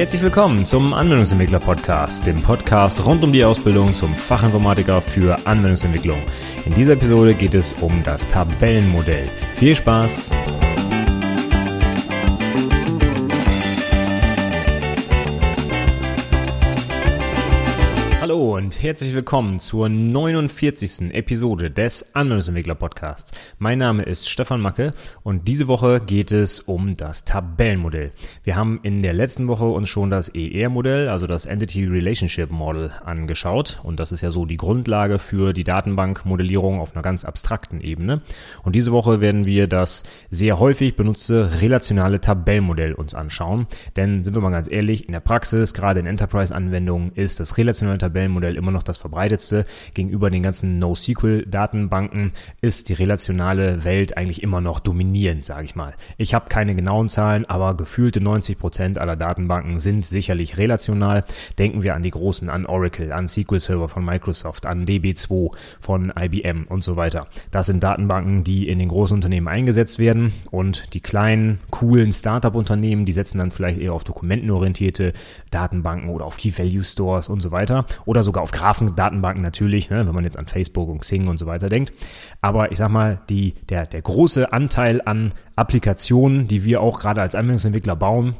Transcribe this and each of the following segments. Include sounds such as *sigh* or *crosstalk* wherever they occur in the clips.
Herzlich willkommen zum Anwendungsentwickler Podcast, dem Podcast rund um die Ausbildung zum Fachinformatiker für Anwendungsentwicklung. In dieser Episode geht es um das Tabellenmodell. Viel Spaß! Herzlich willkommen zur 49. Episode des Anwendungsentwickler Podcasts. Mein Name ist Stefan Macke und diese Woche geht es um das Tabellenmodell. Wir haben in der letzten Woche uns schon das ER-Modell, also das Entity Relationship Model angeschaut und das ist ja so die Grundlage für die Datenbankmodellierung auf einer ganz abstrakten Ebene. Und diese Woche werden wir das sehr häufig benutzte relationale Tabellenmodell uns anschauen, denn sind wir mal ganz ehrlich, in der Praxis, gerade in Enterprise-Anwendungen ist das relationale Tabellenmodell Tabellenmodell immer noch das verbreitetste. Gegenüber den ganzen NoSQL-Datenbanken ist die relationale Welt eigentlich immer noch dominierend, sage ich mal. Ich habe keine genauen Zahlen, aber gefühlte 90 Prozent aller Datenbanken sind sicherlich relational. Denken wir an die großen, an Oracle, an SQL Server von Microsoft, an DB2 von IBM und so weiter. Das sind Datenbanken, die in den großen Unternehmen eingesetzt werden und die kleinen, coolen Startup-Unternehmen, die setzen dann vielleicht eher auf dokumentenorientierte Datenbanken oder auf Key-Value-Stores und so weiter oder sogar auf Graphendatenbanken natürlich, ne, wenn man jetzt an Facebook und Xing und so weiter denkt. Aber ich sag mal, die, der, der große Anteil an Applikationen, die wir auch gerade als Anwendungsentwickler bauen,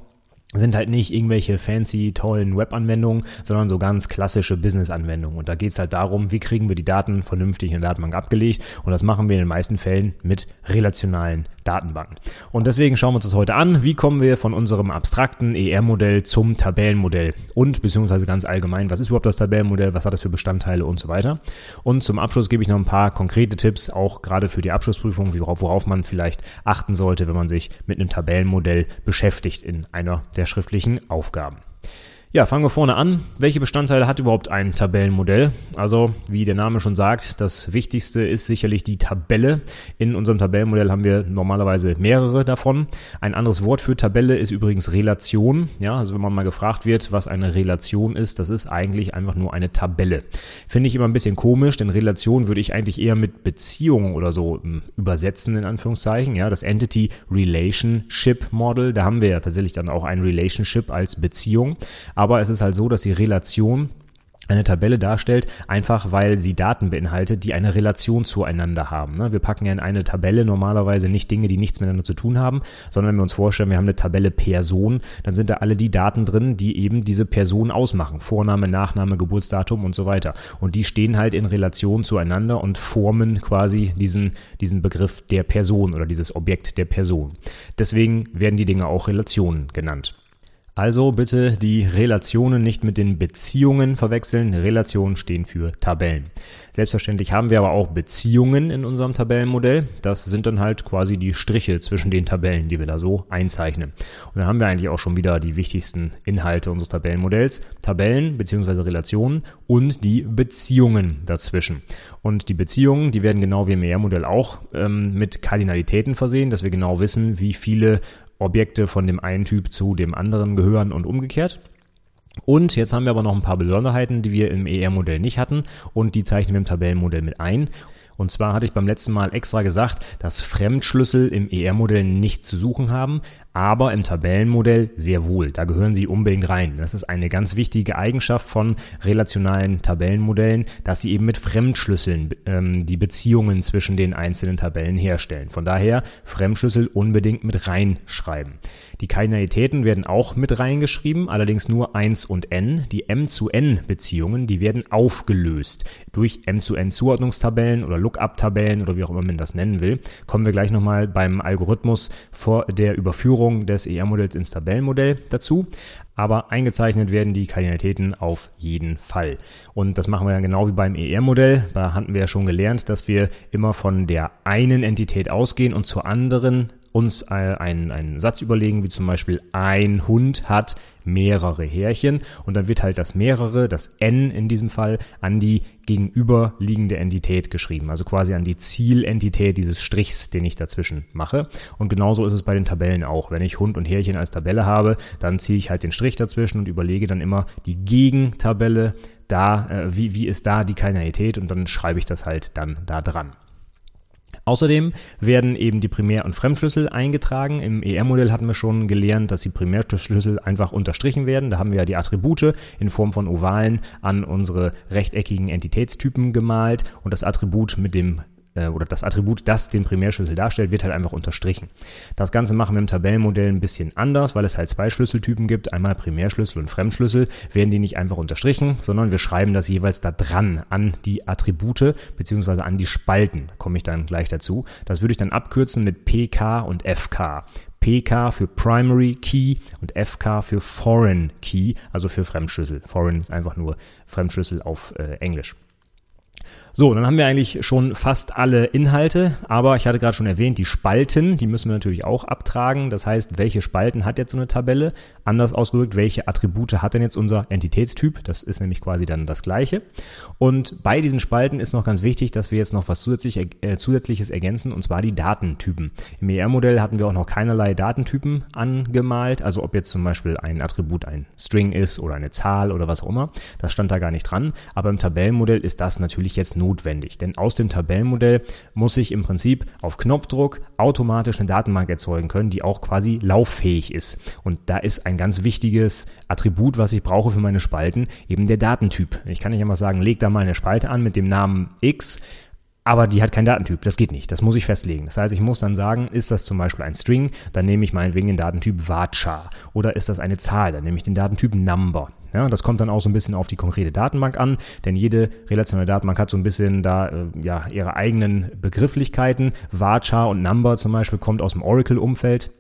sind halt nicht irgendwelche fancy, tollen Web-Anwendungen, sondern so ganz klassische Business-Anwendungen. Und da geht's halt darum, wie kriegen wir die Daten vernünftig in der Datenbank abgelegt. Und das machen wir in den meisten Fällen mit relationalen Datenbanken. Und deswegen schauen wir uns das heute an. Wie kommen wir von unserem abstrakten ER-Modell zum Tabellenmodell? Und beziehungsweise ganz allgemein, was ist überhaupt das Tabellenmodell? Was hat das für Bestandteile und so weiter? Und zum Abschluss gebe ich noch ein paar konkrete Tipps, auch gerade für die Abschlussprüfung, worauf, worauf man vielleicht achten sollte, wenn man sich mit einem Tabellenmodell beschäftigt in einer der schriftlichen Aufgaben. Ja, fangen wir vorne an. Welche Bestandteile hat überhaupt ein Tabellenmodell? Also, wie der Name schon sagt, das Wichtigste ist sicherlich die Tabelle. In unserem Tabellenmodell haben wir normalerweise mehrere davon. Ein anderes Wort für Tabelle ist übrigens Relation. Ja, also wenn man mal gefragt wird, was eine Relation ist, das ist eigentlich einfach nur eine Tabelle. Finde ich immer ein bisschen komisch, denn Relation würde ich eigentlich eher mit Beziehung oder so hm, übersetzen, in Anführungszeichen. Ja, das Entity Relationship Model, da haben wir ja tatsächlich dann auch ein Relationship als Beziehung. Es ist halt so, dass die Relation eine Tabelle darstellt, einfach weil sie Daten beinhaltet, die eine Relation zueinander haben. Ne? Wir packen ja in eine Tabelle normalerweise nicht Dinge, die nichts miteinander zu tun haben, sondern wenn wir uns vorstellen, wir haben eine Tabelle Person, dann sind da alle die Daten drin, die eben diese Person ausmachen. Vorname, Nachname, Geburtsdatum und so weiter. Und die stehen halt in Relation zueinander und formen quasi diesen, diesen Begriff der Person oder dieses Objekt der Person. Deswegen werden die Dinge auch Relationen genannt. Also bitte die Relationen nicht mit den Beziehungen verwechseln. Relationen stehen für Tabellen. Selbstverständlich haben wir aber auch Beziehungen in unserem Tabellenmodell. Das sind dann halt quasi die Striche zwischen den Tabellen, die wir da so einzeichnen. Und dann haben wir eigentlich auch schon wieder die wichtigsten Inhalte unseres Tabellenmodells. Tabellen bzw. Relationen und die Beziehungen dazwischen. Und die Beziehungen, die werden genau wie im ER-Modell auch ähm, mit Kardinalitäten versehen, dass wir genau wissen, wie viele Objekte von dem einen Typ zu dem anderen gehören und umgekehrt. Und jetzt haben wir aber noch ein paar Besonderheiten, die wir im ER-Modell nicht hatten und die zeichnen wir im Tabellenmodell mit ein. Und zwar hatte ich beim letzten Mal extra gesagt, dass Fremdschlüssel im ER-Modell nicht zu suchen haben, aber im Tabellenmodell sehr wohl. Da gehören sie unbedingt rein. Das ist eine ganz wichtige Eigenschaft von relationalen Tabellenmodellen, dass sie eben mit Fremdschlüsseln ähm, die Beziehungen zwischen den einzelnen Tabellen herstellen. Von daher Fremdschlüssel unbedingt mit reinschreiben. Die Kardinalitäten werden auch mit reingeschrieben, allerdings nur 1 und n. Die m zu n Beziehungen, die werden aufgelöst durch m zu n Zuordnungstabellen oder Lookup-Tabellen oder wie auch immer man das nennen will. Kommen wir gleich nochmal beim Algorithmus vor der Überführung des ER-Modells ins Tabellenmodell dazu. Aber eingezeichnet werden die Kardinalitäten auf jeden Fall. Und das machen wir dann genau wie beim ER-Modell. Da hatten wir ja schon gelernt, dass wir immer von der einen Entität ausgehen und zur anderen uns äh, einen, einen Satz überlegen, wie zum Beispiel ein Hund hat mehrere Härchen und dann wird halt das mehrere, das n in diesem Fall, an die gegenüberliegende Entität geschrieben, also quasi an die Zielentität dieses Strichs, den ich dazwischen mache. Und genauso ist es bei den Tabellen auch. Wenn ich Hund und Härchen als Tabelle habe, dann ziehe ich halt den Strich dazwischen und überlege dann immer die Gegentabelle, da, äh, wie, wie ist da die Kardinalität und dann schreibe ich das halt dann da dran. Außerdem werden eben die Primär- und Fremdschlüssel eingetragen. Im ER-Modell hatten wir schon gelernt, dass die Primärschlüssel einfach unterstrichen werden. Da haben wir ja die Attribute in Form von Ovalen an unsere rechteckigen Entitätstypen gemalt und das Attribut mit dem äh, oder das Attribut, das den Primärschlüssel darstellt, wird halt einfach unterstrichen. Das Ganze machen wir im Tabellenmodell ein bisschen anders, weil es halt zwei Schlüsseltypen gibt, einmal Primärschlüssel und Fremdschlüssel, werden die nicht einfach unterstrichen, sondern wir schreiben das jeweils da dran an die Attribute beziehungsweise an die Spalten, komme ich dann gleich dazu. Das würde ich dann abkürzen mit PK und FK. PK für Primary Key und FK für Foreign Key, also für Fremdschlüssel. Foreign ist einfach nur Fremdschlüssel auf äh, Englisch. So, dann haben wir eigentlich schon fast alle Inhalte, aber ich hatte gerade schon erwähnt, die Spalten, die müssen wir natürlich auch abtragen. Das heißt, welche Spalten hat jetzt so eine Tabelle? Anders ausgedrückt, welche Attribute hat denn jetzt unser Entitätstyp? Das ist nämlich quasi dann das gleiche. Und bei diesen Spalten ist noch ganz wichtig, dass wir jetzt noch was zusätzlich, äh, zusätzliches ergänzen, und zwar die Datentypen. Im ER-Modell hatten wir auch noch keinerlei Datentypen angemalt, also ob jetzt zum Beispiel ein Attribut ein String ist oder eine Zahl oder was auch immer. Das stand da gar nicht dran. Aber im Tabellenmodell ist das natürlich jetzt notwendig. Denn aus dem Tabellenmodell muss ich im Prinzip auf Knopfdruck automatisch eine Datenbank erzeugen können, die auch quasi lauffähig ist. Und da ist ein ganz wichtiges Attribut, was ich brauche für meine Spalten, eben der Datentyp. Ich kann nicht einfach sagen, leg da mal eine Spalte an mit dem Namen X aber die hat keinen Datentyp. Das geht nicht. Das muss ich festlegen. Das heißt, ich muss dann sagen, ist das zum Beispiel ein String, dann nehme ich meinetwegen den Datentyp varchar. Oder ist das eine Zahl, dann nehme ich den Datentyp number. Ja, das kommt dann auch so ein bisschen auf die konkrete Datenbank an, denn jede relationale Datenbank hat so ein bisschen da äh, ja ihre eigenen Begrifflichkeiten. Varchar und number zum Beispiel kommt aus dem Oracle-Umfeld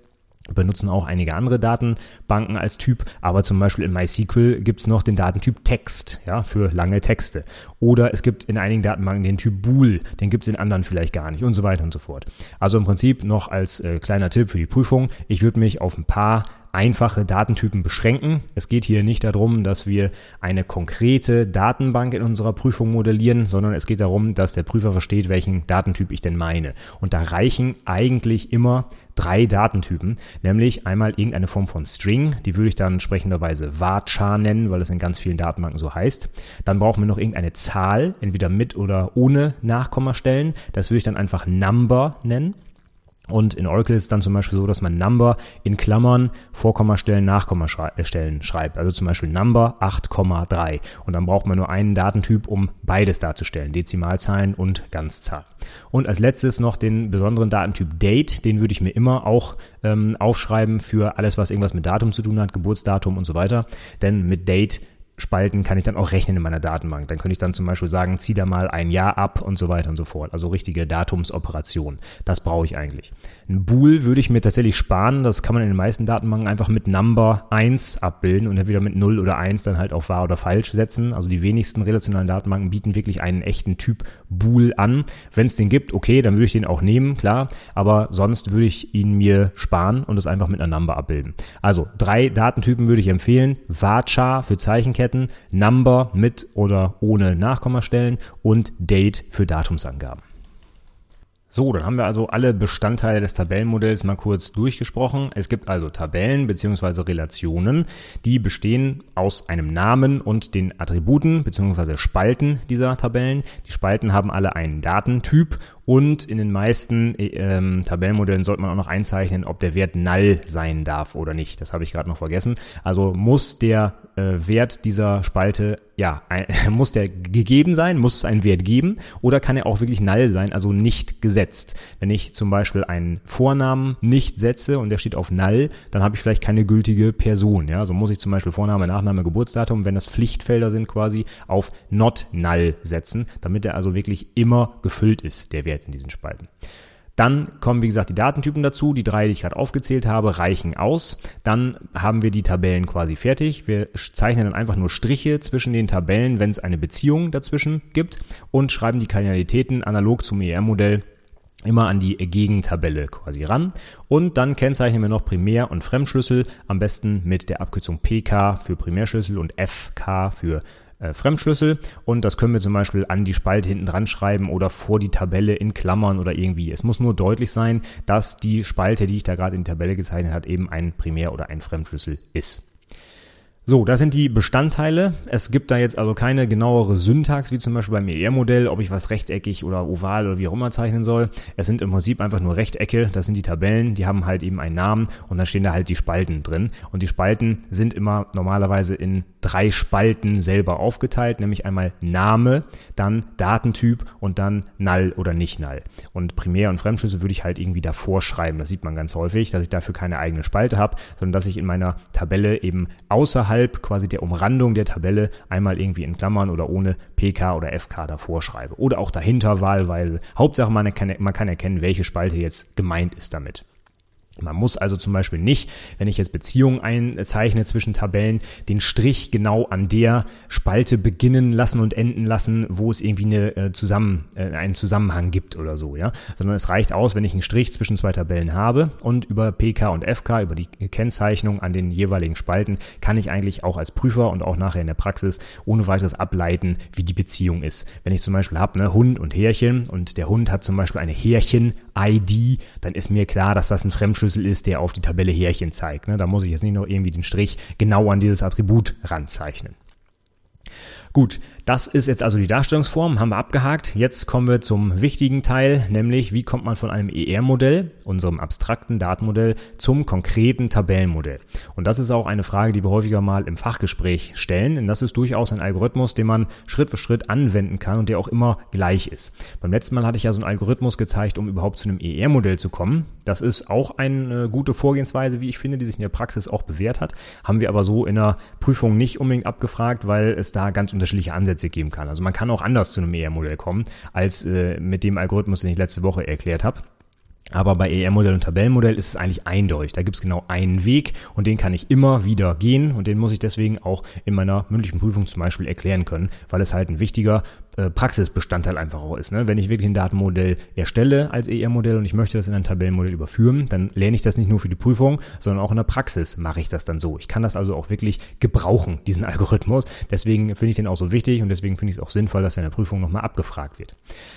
benutzen auch einige andere Datenbanken als Typ, aber zum Beispiel in MySQL gibt es noch den Datentyp Text, ja, für lange Texte. Oder es gibt in einigen Datenbanken den Typ Bool, den gibt es in anderen vielleicht gar nicht und so weiter und so fort. Also im Prinzip noch als äh, kleiner Tipp für die Prüfung, ich würde mich auf ein paar einfache Datentypen beschränken. Es geht hier nicht darum, dass wir eine konkrete Datenbank in unserer Prüfung modellieren, sondern es geht darum, dass der Prüfer versteht, welchen Datentyp ich denn meine. Und da reichen eigentlich immer drei Datentypen, nämlich einmal irgendeine Form von String, die würde ich dann entsprechenderweise varchar nennen, weil es in ganz vielen Datenbanken so heißt. Dann brauchen wir noch irgendeine Zahl, entweder mit oder ohne Nachkommastellen. Das würde ich dann einfach Number nennen. Und in Oracle ist es dann zum Beispiel so, dass man Number in Klammern Vorkommastellen, Nachkommastellen schreibt. Also zum Beispiel Number 8,3. Und dann braucht man nur einen Datentyp, um beides darzustellen. Dezimalzahlen und Ganzzahl. Und als letztes noch den besonderen Datentyp Date. Den würde ich mir immer auch ähm, aufschreiben für alles, was irgendwas mit Datum zu tun hat, Geburtsdatum und so weiter. Denn mit Date Spalten kann ich dann auch rechnen in meiner Datenbank. Dann könnte ich dann zum Beispiel sagen, zieh da mal ein Jahr ab und so weiter und so fort. Also richtige Datumsoperationen. Das brauche ich eigentlich. Ein Bool würde ich mir tatsächlich sparen. Das kann man in den meisten Datenbanken einfach mit Number 1 abbilden und entweder mit 0 oder 1 dann halt auf wahr oder falsch setzen. Also die wenigsten relationalen Datenbanken bieten wirklich einen echten Typ Bool an. Wenn es den gibt, okay, dann würde ich den auch nehmen, klar. Aber sonst würde ich ihn mir sparen und es einfach mit einer Number abbilden. Also drei Datentypen würde ich empfehlen. Varchar für Zeichenketten Datenketten, Number mit oder ohne Nachkommastellen und Date für Datumsangaben. So, dann haben wir also alle Bestandteile des Tabellenmodells mal kurz durchgesprochen. Es gibt also Tabellen bzw. Relationen, die bestehen aus einem Namen und den Attributen bzw. Spalten dieser Tabellen. Die Spalten haben alle einen Datentyp und in den meisten äh, ähm, Tabellenmodellen sollte man auch noch einzeichnen, ob der Wert null sein darf oder nicht. Das habe ich gerade noch vergessen. Also muss der äh, Wert dieser Spalte, ja, *laughs* muss der gegeben sein, muss es einen Wert geben oder kann er auch wirklich null sein, also nicht gesetzt. Wenn ich zum Beispiel einen Vornamen nicht setze und der steht auf null, dann habe ich vielleicht keine gültige Person. Ja, so muss ich zum Beispiel Vorname, Nachname, Geburtsdatum, wenn das Pflichtfelder sind quasi, auf not null setzen, damit er also wirklich immer gefüllt ist, der Wert in diesen Spalten. Dann kommen, wie gesagt, die Datentypen dazu. Die drei, die ich gerade aufgezählt habe, reichen aus. Dann haben wir die Tabellen quasi fertig. Wir zeichnen dann einfach nur Striche zwischen den Tabellen, wenn es eine Beziehung dazwischen gibt und schreiben die Kardinalitäten analog zum ER-Modell immer an die Gegentabelle quasi ran. Und dann kennzeichnen wir noch Primär- und Fremdschlüssel, am besten mit der Abkürzung PK für Primärschlüssel und FK für äh, Fremdschlüssel und das können wir zum Beispiel an die Spalte hinten dran schreiben oder vor die Tabelle in Klammern oder irgendwie. Es muss nur deutlich sein, dass die Spalte, die ich da gerade in die Tabelle gezeichnet habe, eben ein Primär- oder ein Fremdschlüssel ist. So, das sind die Bestandteile. Es gibt da jetzt also keine genauere Syntax, wie zum Beispiel beim ER-Modell, ob ich was rechteckig oder oval oder wie auch immer zeichnen soll. Es sind im Prinzip einfach nur Rechtecke, das sind die Tabellen, die haben halt eben einen Namen und dann stehen da halt die Spalten drin. Und die Spalten sind immer normalerweise in drei Spalten selber aufgeteilt, nämlich einmal Name, dann Datentyp und dann Null oder nicht Null. Und Primär- und Fremdschlüssel würde ich halt irgendwie davor schreiben. Das sieht man ganz häufig, dass ich dafür keine eigene Spalte habe, sondern dass ich in meiner Tabelle eben außerhalb innerhalb quasi der Umrandung der Tabelle einmal irgendwie in Klammern oder ohne PK oder FK davor schreibe. Oder auch dahinter wahlweise. Hauptsache man kann, man kann erkennen, welche Spalte jetzt gemeint ist damit. Man muss also zum Beispiel nicht, wenn ich jetzt Beziehungen einzeichne zwischen Tabellen, den Strich genau an der Spalte beginnen lassen und enden lassen, wo es irgendwie eine, äh, zusammen, äh, einen Zusammenhang gibt oder so, ja. Sondern es reicht aus, wenn ich einen Strich zwischen zwei Tabellen habe und über PK und FK, über die Kennzeichnung an den jeweiligen Spalten, kann ich eigentlich auch als Prüfer und auch nachher in der Praxis ohne weiteres ableiten, wie die Beziehung ist. Wenn ich zum Beispiel habe, ne, Hund und Härchen und der Hund hat zum Beispiel eine Härchen-ID, dann ist mir klar, dass das ein Fremdschlüssel Schlüssel ist, der auf die Tabelle Härchen zeigt. Ne? Da muss ich jetzt nicht noch irgendwie den Strich genau an dieses Attribut ranzeichnen. Gut, das ist jetzt also die Darstellungsform, haben wir abgehakt. Jetzt kommen wir zum wichtigen Teil, nämlich wie kommt man von einem ER-Modell, unserem abstrakten Datenmodell, zum konkreten Tabellenmodell. Und das ist auch eine Frage, die wir häufiger mal im Fachgespräch stellen, denn das ist durchaus ein Algorithmus, den man Schritt für Schritt anwenden kann und der auch immer gleich ist. Beim letzten Mal hatte ich ja so einen Algorithmus gezeigt, um überhaupt zu einem ER-Modell zu kommen. Das ist auch eine gute Vorgehensweise, wie ich finde, die sich in der Praxis auch bewährt hat. Haben wir aber so in der Prüfung nicht unbedingt abgefragt, weil es da ganz unterschiedliche Ansätze geben kann. Also man kann auch anders zu einem ER-Modell kommen, als äh, mit dem Algorithmus, den ich letzte Woche erklärt habe. Aber bei ER-Modell und Tabellenmodell ist es eigentlich eindeutig. Da gibt es genau einen Weg und den kann ich immer wieder gehen und den muss ich deswegen auch in meiner mündlichen Prüfung zum Beispiel erklären können, weil es halt ein wichtiger Praxisbestandteil einfach auch ist. Ne? Wenn ich wirklich ein Datenmodell erstelle als ER-Modell und ich möchte das in ein Tabellenmodell überführen, dann lerne ich das nicht nur für die Prüfung, sondern auch in der Praxis mache ich das dann so. Ich kann das also auch wirklich gebrauchen, diesen *laughs* Algorithmus. Deswegen finde ich den auch so wichtig und deswegen finde ich es auch sinnvoll, dass er in der Prüfung nochmal abgefragt wird.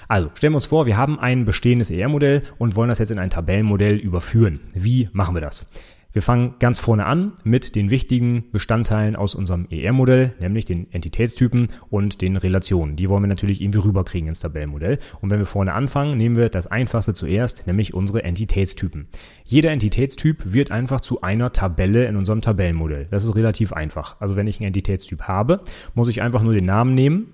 Also stellen wir uns vor, wir haben ein bestehendes ER-Modell und wollen das jetzt in ein Tabellenmodell überführen. Wie machen wir das? Wir fangen ganz vorne an mit den wichtigen Bestandteilen aus unserem ER-Modell, nämlich den Entitätstypen und den Relationen. Die wollen wir natürlich irgendwie rüberkriegen ins Tabellenmodell. Und wenn wir vorne anfangen, nehmen wir das einfachste zuerst, nämlich unsere Entitätstypen. Jeder Entitätstyp wird einfach zu einer Tabelle in unserem Tabellenmodell. Das ist relativ einfach. Also wenn ich einen Entitätstyp habe, muss ich einfach nur den Namen nehmen,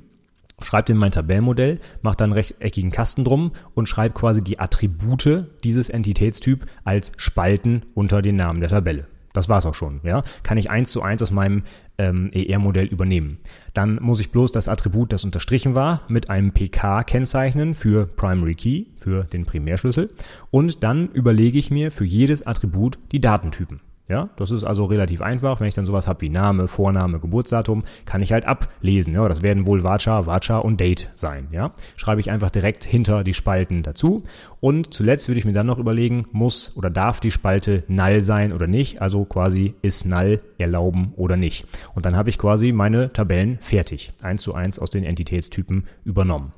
schreibt in mein Tabellenmodell, macht dann einen rechteckigen Kasten drum und schreibt quasi die Attribute dieses Entitätstyp als Spalten unter den Namen der Tabelle. Das war's auch schon, ja. Kann ich eins zu eins aus meinem ähm, ER-Modell übernehmen. Dann muss ich bloß das Attribut, das unterstrichen war, mit einem PK kennzeichnen für Primary Key, für den Primärschlüssel. Und dann überlege ich mir für jedes Attribut die Datentypen. Ja, das ist also relativ einfach. Wenn ich dann sowas habe wie Name, Vorname, Geburtsdatum, kann ich halt ablesen. Ja, das werden wohl Vacha, Vacha und Date sein. Ja, schreibe ich einfach direkt hinter die Spalten dazu. Und zuletzt würde ich mir dann noch überlegen, muss oder darf die Spalte null sein oder nicht? Also quasi ist null erlauben oder nicht. Und dann habe ich quasi meine Tabellen fertig. Eins zu eins aus den Entitätstypen übernommen.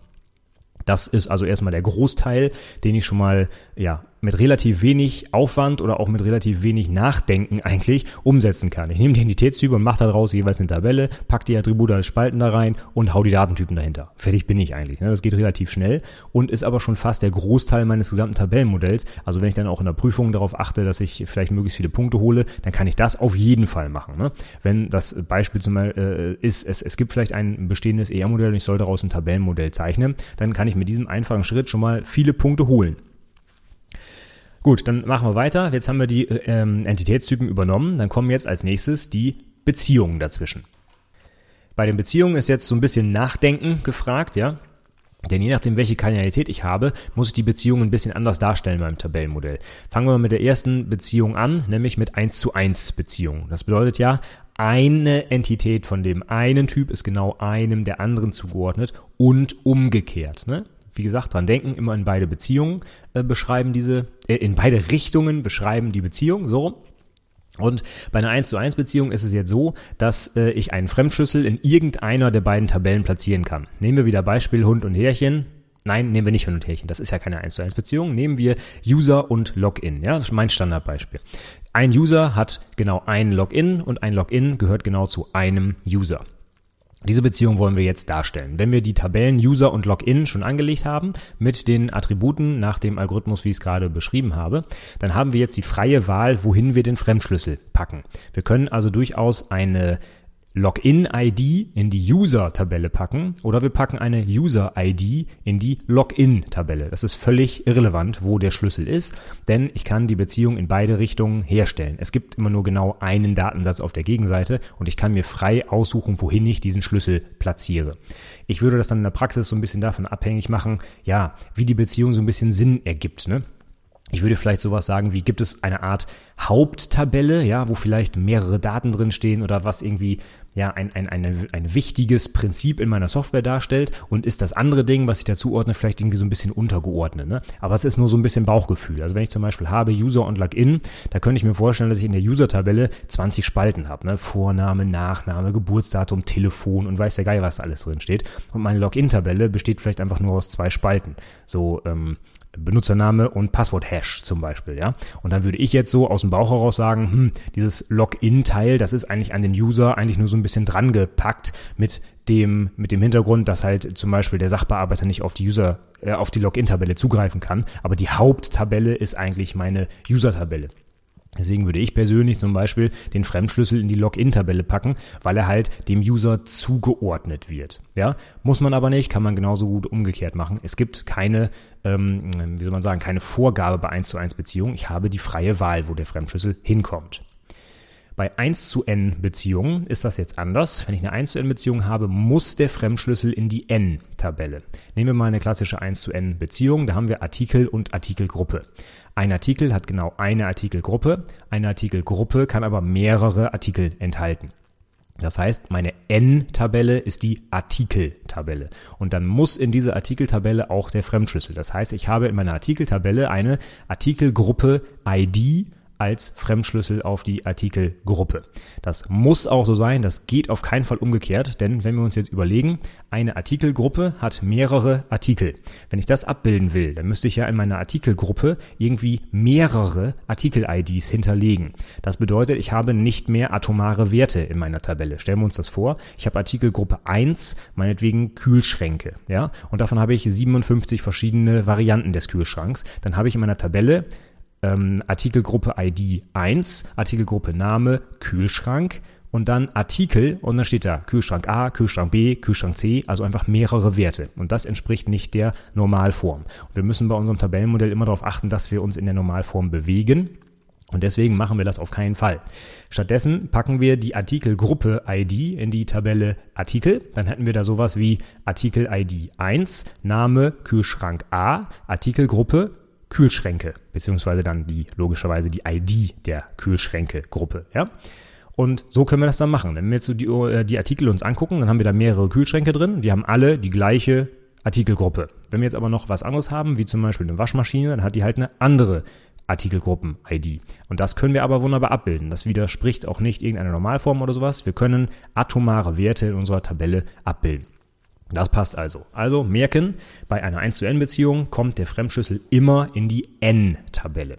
Das ist also erstmal der Großteil, den ich schon mal ja mit relativ wenig Aufwand oder auch mit relativ wenig Nachdenken eigentlich umsetzen kann. Ich nehme die Identitätstypen und mache daraus jeweils eine Tabelle, pack die Attribute als Spalten da rein und hau die Datentypen dahinter. Fertig bin ich eigentlich. Ne? Das geht relativ schnell und ist aber schon fast der Großteil meines gesamten Tabellenmodells. Also wenn ich dann auch in der Prüfung darauf achte, dass ich vielleicht möglichst viele Punkte hole, dann kann ich das auf jeden Fall machen. Ne? Wenn das Beispiel zum Beispiel äh, ist, es, es gibt vielleicht ein bestehendes ER-Modell und ich soll daraus ein Tabellenmodell zeichnen, dann kann ich mit diesem einfachen Schritt schon mal viele Punkte holen. Gut, dann machen wir weiter. Jetzt haben wir die ähm, Entitätstypen übernommen. Dann kommen jetzt als nächstes die Beziehungen dazwischen. Bei den Beziehungen ist jetzt so ein bisschen Nachdenken gefragt, ja. Denn je nachdem, welche Kardinalität ich habe, muss ich die Beziehung ein bisschen anders darstellen beim Tabellenmodell. Fangen wir mal mit der ersten Beziehung an, nämlich mit 1 zu 1 Beziehung. Das bedeutet ja, eine Entität von dem einen Typ ist genau einem der anderen zugeordnet und umgekehrt. Ne? Wie gesagt, dran denken, immer in beide Beziehungen äh, beschreiben diese, äh, in beide Richtungen beschreiben die Beziehung, so. Und bei einer 1 zu 1 Beziehung ist es jetzt so, dass äh, ich einen Fremdschlüssel in irgendeiner der beiden Tabellen platzieren kann. Nehmen wir wieder Beispiel Hund und Härchen. Nein, nehmen wir nicht Hin und Härchen. Das ist ja keine 1 zu 1 Beziehung. Nehmen wir User und Login. Ja, das ist mein Standardbeispiel. Ein User hat genau ein Login und ein Login gehört genau zu einem User. Diese Beziehung wollen wir jetzt darstellen. Wenn wir die Tabellen User und Login schon angelegt haben mit den Attributen nach dem Algorithmus, wie ich es gerade beschrieben habe, dann haben wir jetzt die freie Wahl, wohin wir den Fremdschlüssel packen. Wir können also durchaus eine Login-ID in die User-Tabelle packen oder wir packen eine User-ID in die Login-Tabelle. Das ist völlig irrelevant, wo der Schlüssel ist, denn ich kann die Beziehung in beide Richtungen herstellen. Es gibt immer nur genau einen Datensatz auf der Gegenseite und ich kann mir frei aussuchen, wohin ich diesen Schlüssel platziere. Ich würde das dann in der Praxis so ein bisschen davon abhängig machen, ja, wie die Beziehung so ein bisschen Sinn ergibt. Ne? Ich würde vielleicht sowas sagen, wie gibt es eine Art Haupttabelle, ja, wo vielleicht mehrere Daten drin stehen oder was irgendwie ja ein, ein, ein, ein wichtiges Prinzip in meiner Software darstellt und ist das andere Ding, was ich dazu ordne, vielleicht irgendwie so ein bisschen untergeordnet. Ne? Aber es ist nur so ein bisschen Bauchgefühl. Also wenn ich zum Beispiel habe User und Login, da könnte ich mir vorstellen, dass ich in der User-Tabelle 20 Spalten habe. Ne? Vorname, Nachname, Geburtsdatum, Telefon und weiß der Geil, was da alles drin steht. Und meine Login-Tabelle besteht vielleicht einfach nur aus zwei Spalten. So ähm, Benutzername und Passwort-Hash zum Beispiel, ja. Und dann würde ich jetzt so aus dem Bauch heraus sagen, hm, dieses Login-Teil, das ist eigentlich an den User eigentlich nur so ein bisschen dran gepackt mit dem, mit dem Hintergrund, dass halt zum Beispiel der Sachbearbeiter nicht auf die User, äh, auf die Login-Tabelle zugreifen kann. Aber die Haupttabelle ist eigentlich meine User-Tabelle. Deswegen würde ich persönlich zum Beispiel den Fremdschlüssel in die Login-Tabelle packen, weil er halt dem User zugeordnet wird. Ja, muss man aber nicht, kann man genauso gut umgekehrt machen. Es gibt keine, ähm, wie soll man sagen, keine Vorgabe bei 1 zu 1 Beziehungen. Ich habe die freie Wahl, wo der Fremdschlüssel hinkommt. Bei 1 zu n Beziehungen ist das jetzt anders. Wenn ich eine 1 zu n Beziehung habe, muss der Fremdschlüssel in die n-Tabelle. Nehmen wir mal eine klassische 1 zu n Beziehung. Da haben wir Artikel und Artikelgruppe. Ein Artikel hat genau eine Artikelgruppe. Eine Artikelgruppe kann aber mehrere Artikel enthalten. Das heißt, meine N-Tabelle ist die Artikeltabelle. Und dann muss in dieser Artikeltabelle auch der Fremdschlüssel. Das heißt, ich habe in meiner Artikeltabelle eine Artikelgruppe ID als Fremdschlüssel auf die Artikelgruppe. Das muss auch so sein, das geht auf keinen Fall umgekehrt, denn wenn wir uns jetzt überlegen, eine Artikelgruppe hat mehrere Artikel. Wenn ich das abbilden will, dann müsste ich ja in meiner Artikelgruppe irgendwie mehrere Artikel-IDs hinterlegen. Das bedeutet, ich habe nicht mehr atomare Werte in meiner Tabelle. Stellen wir uns das vor, ich habe Artikelgruppe 1, meinetwegen Kühlschränke, ja, und davon habe ich 57 verschiedene Varianten des Kühlschranks. Dann habe ich in meiner Tabelle ähm, Artikelgruppe ID 1, Artikelgruppe Name, Kühlschrank und dann Artikel und dann steht da Kühlschrank A, Kühlschrank B, Kühlschrank C, also einfach mehrere Werte. Und das entspricht nicht der Normalform. Und wir müssen bei unserem Tabellenmodell immer darauf achten, dass wir uns in der Normalform bewegen. Und deswegen machen wir das auf keinen Fall. Stattdessen packen wir die Artikelgruppe ID in die Tabelle Artikel. Dann hätten wir da sowas wie Artikel ID 1, Name Kühlschrank A, Artikelgruppe Kühlschränke, beziehungsweise dann die, logischerweise die ID der Kühlschränke-Gruppe, ja. Und so können wir das dann machen. Wenn wir jetzt so die, äh, die Artikel uns angucken, dann haben wir da mehrere Kühlschränke drin. Die haben alle die gleiche Artikelgruppe. Wenn wir jetzt aber noch was anderes haben, wie zum Beispiel eine Waschmaschine, dann hat die halt eine andere Artikelgruppen-ID. Und das können wir aber wunderbar abbilden. Das widerspricht auch nicht irgendeiner Normalform oder sowas. Wir können atomare Werte in unserer Tabelle abbilden. Das passt also. Also merken, bei einer 1 zu n Beziehung kommt der Fremdschlüssel immer in die n-Tabelle.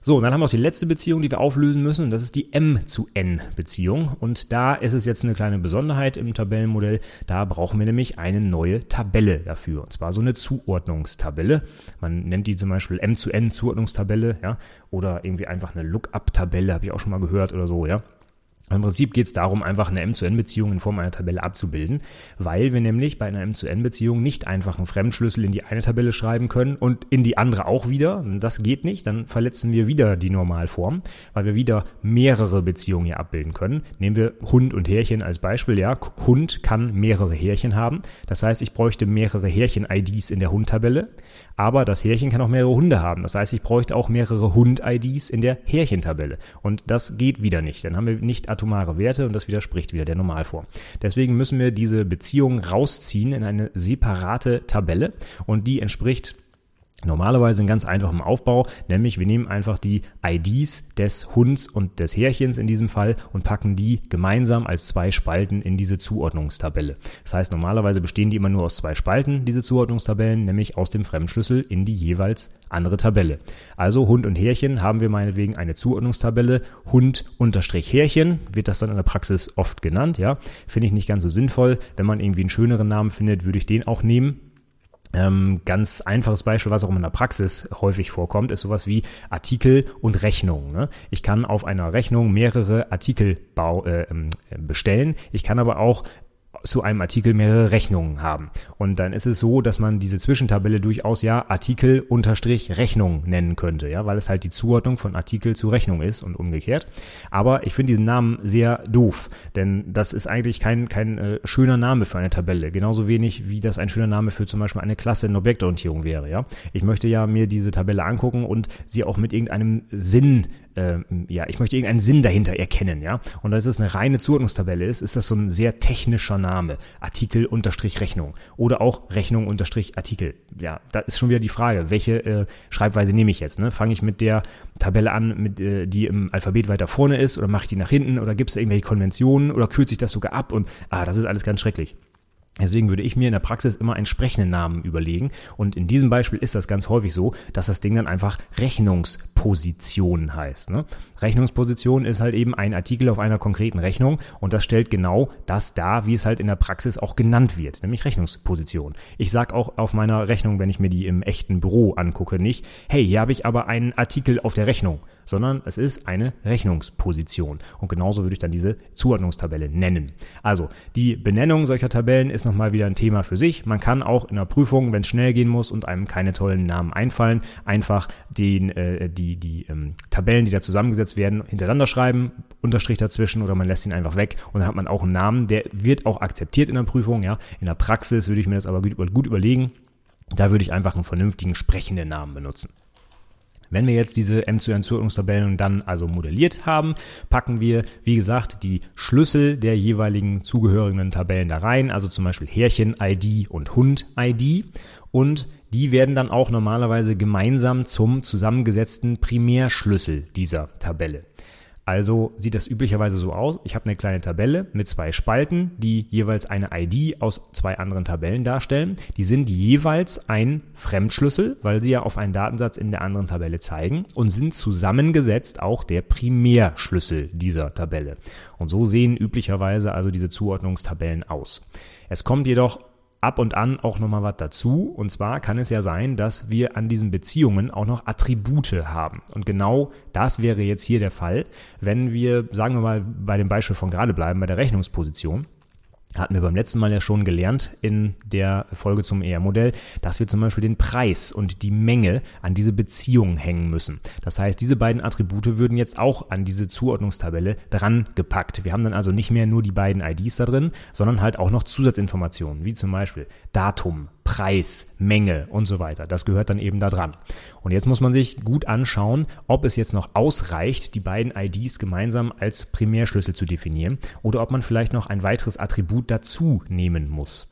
So, und dann haben wir noch die letzte Beziehung, die wir auflösen müssen, und das ist die M zu N Beziehung. Und da ist es jetzt eine kleine Besonderheit im Tabellenmodell. Da brauchen wir nämlich eine neue Tabelle dafür. Und zwar so eine Zuordnungstabelle. Man nennt die zum Beispiel M zu N Zuordnungstabelle, ja, oder irgendwie einfach eine Lookup-Tabelle, habe ich auch schon mal gehört oder so, ja. Im Prinzip geht es darum, einfach eine M-zu-N-Beziehung in Form einer Tabelle abzubilden, weil wir nämlich bei einer M-zu-N-Beziehung nicht einfach einen Fremdschlüssel in die eine Tabelle schreiben können und in die andere auch wieder. Das geht nicht, dann verletzen wir wieder die Normalform, weil wir wieder mehrere Beziehungen hier abbilden können. Nehmen wir Hund und Härchen als Beispiel. Ja, Hund kann mehrere Härchen haben. Das heißt, ich bräuchte mehrere Härchen-IDs in der Hund-Tabelle, aber das Härchen kann auch mehrere Hunde haben. Das heißt, ich bräuchte auch mehrere Hund-IDs in der Härchen-Tabelle. Und das geht wieder nicht. Dann haben wir nicht atomare Werte und das widerspricht wieder der Normalform. Deswegen müssen wir diese Beziehung rausziehen in eine separate Tabelle und die entspricht Normalerweise in ganz einfachem Aufbau, nämlich wir nehmen einfach die IDs des Hunds und des Härchens in diesem Fall und packen die gemeinsam als zwei Spalten in diese Zuordnungstabelle. Das heißt, normalerweise bestehen die immer nur aus zwei Spalten, diese Zuordnungstabellen, nämlich aus dem Fremdschlüssel in die jeweils andere Tabelle. Also Hund und Härchen haben wir meinetwegen eine Zuordnungstabelle. Hund unterstrich Härchen wird das dann in der Praxis oft genannt, ja. Finde ich nicht ganz so sinnvoll. Wenn man irgendwie einen schöneren Namen findet, würde ich den auch nehmen. Ähm, ganz einfaches Beispiel, was auch in der Praxis häufig vorkommt, ist sowas wie Artikel und Rechnung. Ne? Ich kann auf einer Rechnung mehrere Artikel bau, äh, ähm, bestellen. Ich kann aber auch zu einem Artikel mehrere Rechnungen haben. Und dann ist es so, dass man diese Zwischentabelle durchaus ja Artikel unterstrich Rechnung nennen könnte, ja, weil es halt die Zuordnung von Artikel zu Rechnung ist und umgekehrt. Aber ich finde diesen Namen sehr doof, denn das ist eigentlich kein, kein äh, schöner Name für eine Tabelle. Genauso wenig wie das ein schöner Name für zum Beispiel eine Klasse in Objektorientierung wäre, ja. Ich möchte ja mir diese Tabelle angucken und sie auch mit irgendeinem Sinn äh, ja, ich möchte irgendeinen Sinn dahinter erkennen, ja. Und als es eine reine Zuordnungstabelle ist, ist das so ein sehr technischer Name. Artikel unterstrich Rechnung. Oder auch Rechnung unterstrich Artikel. Ja, da ist schon wieder die Frage, welche äh, Schreibweise nehme ich jetzt? Ne? Fange ich mit der Tabelle an, mit, äh, die im Alphabet weiter vorne ist, oder mache ich die nach hinten, oder gibt es irgendwelche Konventionen, oder kürzt sich das sogar ab? Und ah, das ist alles ganz schrecklich. Deswegen würde ich mir in der Praxis immer einen sprechenden Namen überlegen. Und in diesem Beispiel ist das ganz häufig so, dass das Ding dann einfach Rechnungsposition heißt. Ne? Rechnungsposition ist halt eben ein Artikel auf einer konkreten Rechnung und das stellt genau das dar, wie es halt in der Praxis auch genannt wird, nämlich Rechnungsposition. Ich sage auch auf meiner Rechnung, wenn ich mir die im echten Büro angucke, nicht, hey, hier habe ich aber einen Artikel auf der Rechnung, sondern es ist eine Rechnungsposition. Und genauso würde ich dann diese Zuordnungstabelle nennen. Also die Benennung solcher Tabellen ist nochmal wieder ein Thema für sich. Man kann auch in der Prüfung, wenn es schnell gehen muss und einem keine tollen Namen einfallen, einfach den, äh, die, die ähm, Tabellen, die da zusammengesetzt werden, hintereinander schreiben, Unterstrich dazwischen oder man lässt ihn einfach weg und dann hat man auch einen Namen, der wird auch akzeptiert in der Prüfung. Ja. In der Praxis würde ich mir das aber gut, gut überlegen. Da würde ich einfach einen vernünftigen sprechenden Namen benutzen. Wenn wir jetzt diese M zu N Zuordnungstabellen dann also modelliert haben, packen wir, wie gesagt, die Schlüssel der jeweiligen zugehörigen Tabellen da rein, also zum Beispiel Härchen-ID und Hund-ID und die werden dann auch normalerweise gemeinsam zum zusammengesetzten Primärschlüssel dieser Tabelle. Also sieht das üblicherweise so aus. Ich habe eine kleine Tabelle mit zwei Spalten, die jeweils eine ID aus zwei anderen Tabellen darstellen. Die sind jeweils ein Fremdschlüssel, weil sie ja auf einen Datensatz in der anderen Tabelle zeigen und sind zusammengesetzt auch der Primärschlüssel dieser Tabelle. Und so sehen üblicherweise also diese Zuordnungstabellen aus. Es kommt jedoch ab und an auch nochmal was dazu. Und zwar kann es ja sein, dass wir an diesen Beziehungen auch noch Attribute haben. Und genau das wäre jetzt hier der Fall, wenn wir, sagen wir mal, bei dem Beispiel von gerade bleiben, bei der Rechnungsposition hatten wir beim letzten Mal ja schon gelernt in der Folge zum ER-Modell, dass wir zum Beispiel den Preis und die Menge an diese Beziehung hängen müssen. Das heißt, diese beiden Attribute würden jetzt auch an diese Zuordnungstabelle dran gepackt. Wir haben dann also nicht mehr nur die beiden IDs da drin, sondern halt auch noch Zusatzinformationen, wie zum Beispiel Datum, Preis, Menge und so weiter. Das gehört dann eben da dran. Und jetzt muss man sich gut anschauen, ob es jetzt noch ausreicht, die beiden IDs gemeinsam als Primärschlüssel zu definieren oder ob man vielleicht noch ein weiteres Attribut dazu nehmen muss.